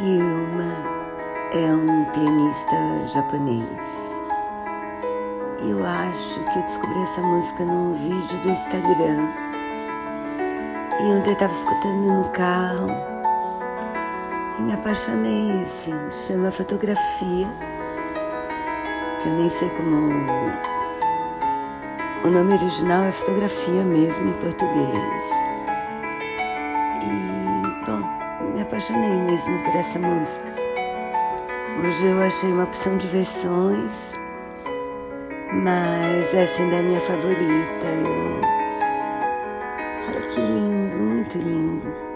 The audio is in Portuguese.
Yuma é um pianista japonês. Eu acho que eu descobri essa música num vídeo do Instagram. E ontem eu estava escutando no carro e me apaixonei, assim. Chama fotografia, que eu nem sei como. O nome original é fotografia mesmo em português. Apaixonei mesmo por essa música. Hoje eu achei uma opção de versões, mas essa ainda é a minha favorita. Eu... Olha que lindo, muito lindo.